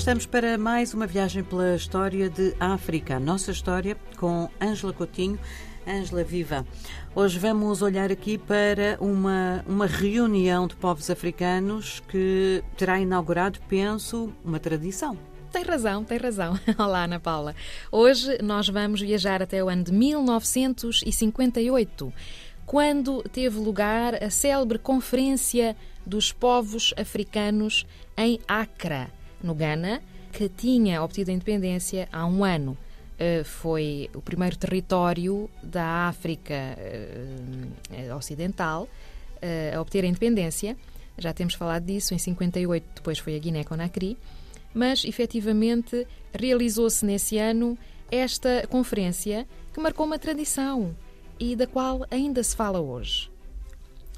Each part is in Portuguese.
estamos para mais uma viagem pela história de África, a nossa história, com Ângela Coutinho. Ângela, viva! Hoje vamos olhar aqui para uma, uma reunião de povos africanos que terá inaugurado, penso, uma tradição. Tem razão, tem razão. Olá, Ana Paula. Hoje nós vamos viajar até o ano de 1958, quando teve lugar a célebre Conferência dos Povos Africanos em Accra, no Ghana, que tinha obtido a independência há um ano. Uh, foi o primeiro território da África uh, Ocidental uh, a obter a independência. Já temos falado disso, em 58 depois foi a Guiné-Conakry, mas efetivamente realizou-se nesse ano esta conferência que marcou uma tradição e da qual ainda se fala hoje.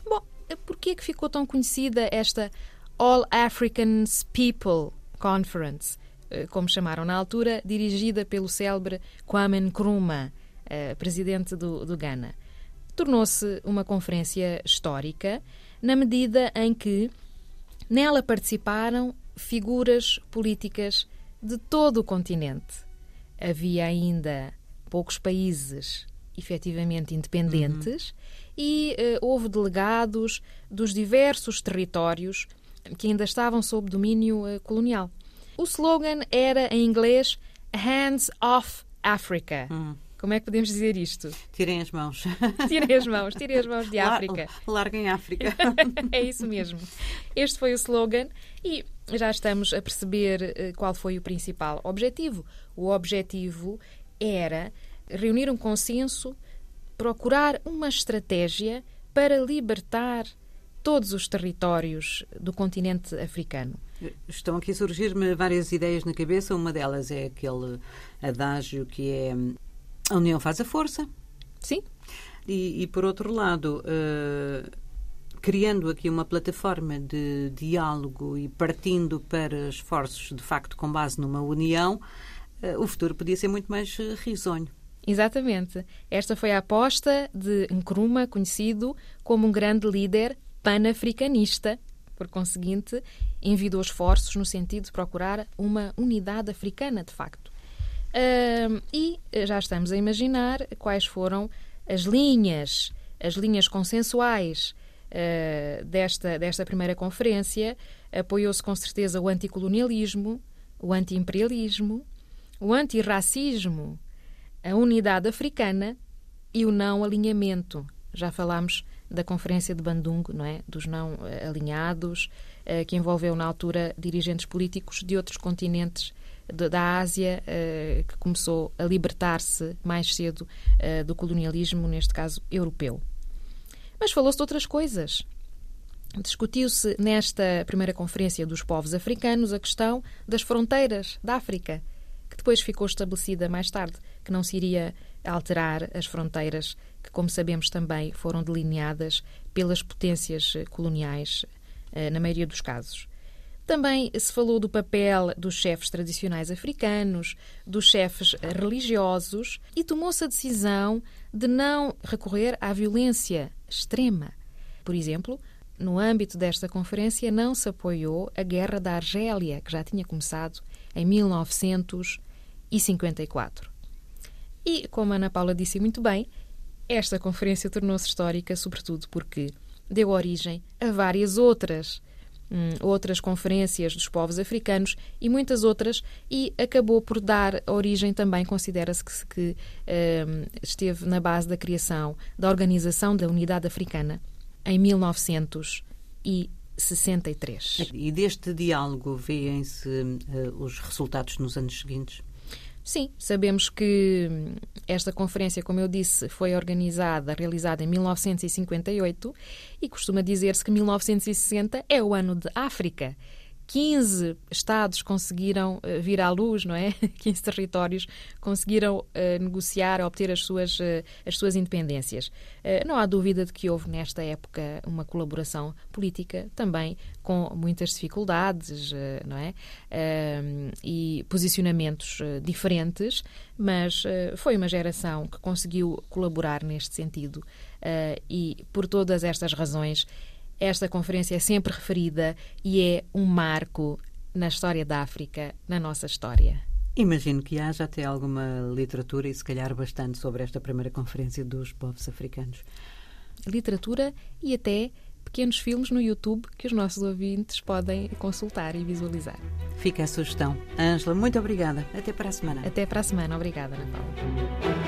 Bom, por que é que ficou tão conhecida esta All Africans People Conference, eh, como chamaram na altura, dirigida pelo célebre Kwame Nkrumah, eh, presidente do, do Ghana. Tornou-se uma conferência histórica na medida em que nela participaram figuras políticas de todo o continente. Havia ainda poucos países efetivamente independentes uhum. e uh, houve delegados dos diversos territórios que ainda estavam sob domínio uh, colonial. O slogan era em inglês Hands Off Africa. Hum. Como é que podemos dizer isto? Tirem as mãos. Tirem as mãos, tirem as mãos de África. Larguem África. é isso mesmo. Este foi o slogan e já estamos a perceber uh, qual foi o principal objetivo. O objetivo era reunir um consenso, procurar uma estratégia para libertar todos os territórios do continente africano. Estão aqui a surgir-me várias ideias na cabeça. Uma delas é aquele adágio que é a união faz a força. Sim. E, e por outro lado, uh, criando aqui uma plataforma de diálogo e partindo para esforços de facto com base numa união, uh, o futuro podia ser muito mais risonho. Exatamente. Esta foi a aposta de Nkrumah, conhecido como um grande líder panafricanista. Por conseguinte, envidou esforços no sentido de procurar uma unidade africana, de facto. Uh, e já estamos a imaginar quais foram as linhas, as linhas consensuais uh, desta, desta primeira conferência. Apoiou-se com certeza o anticolonialismo, o antiimperialismo, o antirracismo, a unidade africana e o não alinhamento. Já falámos da Conferência de Bandung, não é? Dos não eh, alinhados, eh, que envolveu na altura dirigentes políticos de outros continentes da Ásia, eh, que começou a libertar-se mais cedo do colonialismo, neste caso europeu. Mas falou-se de outras coisas. Discutiu-se nesta primeira conferência dos povos africanos a questão das fronteiras da África, que depois ficou estabelecida mais tarde, que não se iria alterar as fronteiras que, como sabemos, também foram delineadas pelas potências eh, coloniais, eh, na maioria dos casos. Também se falou do papel dos chefes tradicionais africanos, dos chefes religiosos e tomou-se a decisão de não recorrer à violência extrema. Por exemplo, no âmbito desta conferência não se apoiou a Guerra da Argélia, que já tinha começado em 1954. E, como a Ana Paula disse muito bem, esta conferência tornou-se histórica, sobretudo porque deu origem a várias outras. Hum, outras conferências dos povos africanos e muitas outras, e acabou por dar origem também, considera-se que, que hum, esteve na base da criação da Organização da Unidade Africana em 1963. E deste diálogo vêem-se uh, os resultados nos anos seguintes? Sim, sabemos que esta conferência, como eu disse, foi organizada, realizada em 1958 e costuma dizer-se que 1960 é o ano de África. 15 estados conseguiram uh, vir à luz, não é? 15 territórios conseguiram uh, negociar, obter as suas, uh, as suas independências. não há dúvida de que houve nesta época uma colaboração política também com muitas dificuldades, não é? e posicionamentos diferentes, mas foi uma geração que conseguiu colaborar neste sentido e por todas estas razões esta conferência é sempre referida e é um marco na história da África, na nossa história. Imagino que haja até alguma literatura e se calhar bastante sobre esta primeira conferência dos povos africanos. Literatura e até pequenos filmes no YouTube que os nossos ouvintes podem consultar e visualizar. Fica a sugestão. Ângela, muito obrigada. Até para a semana. Até para a semana. Obrigada, Ana Paula.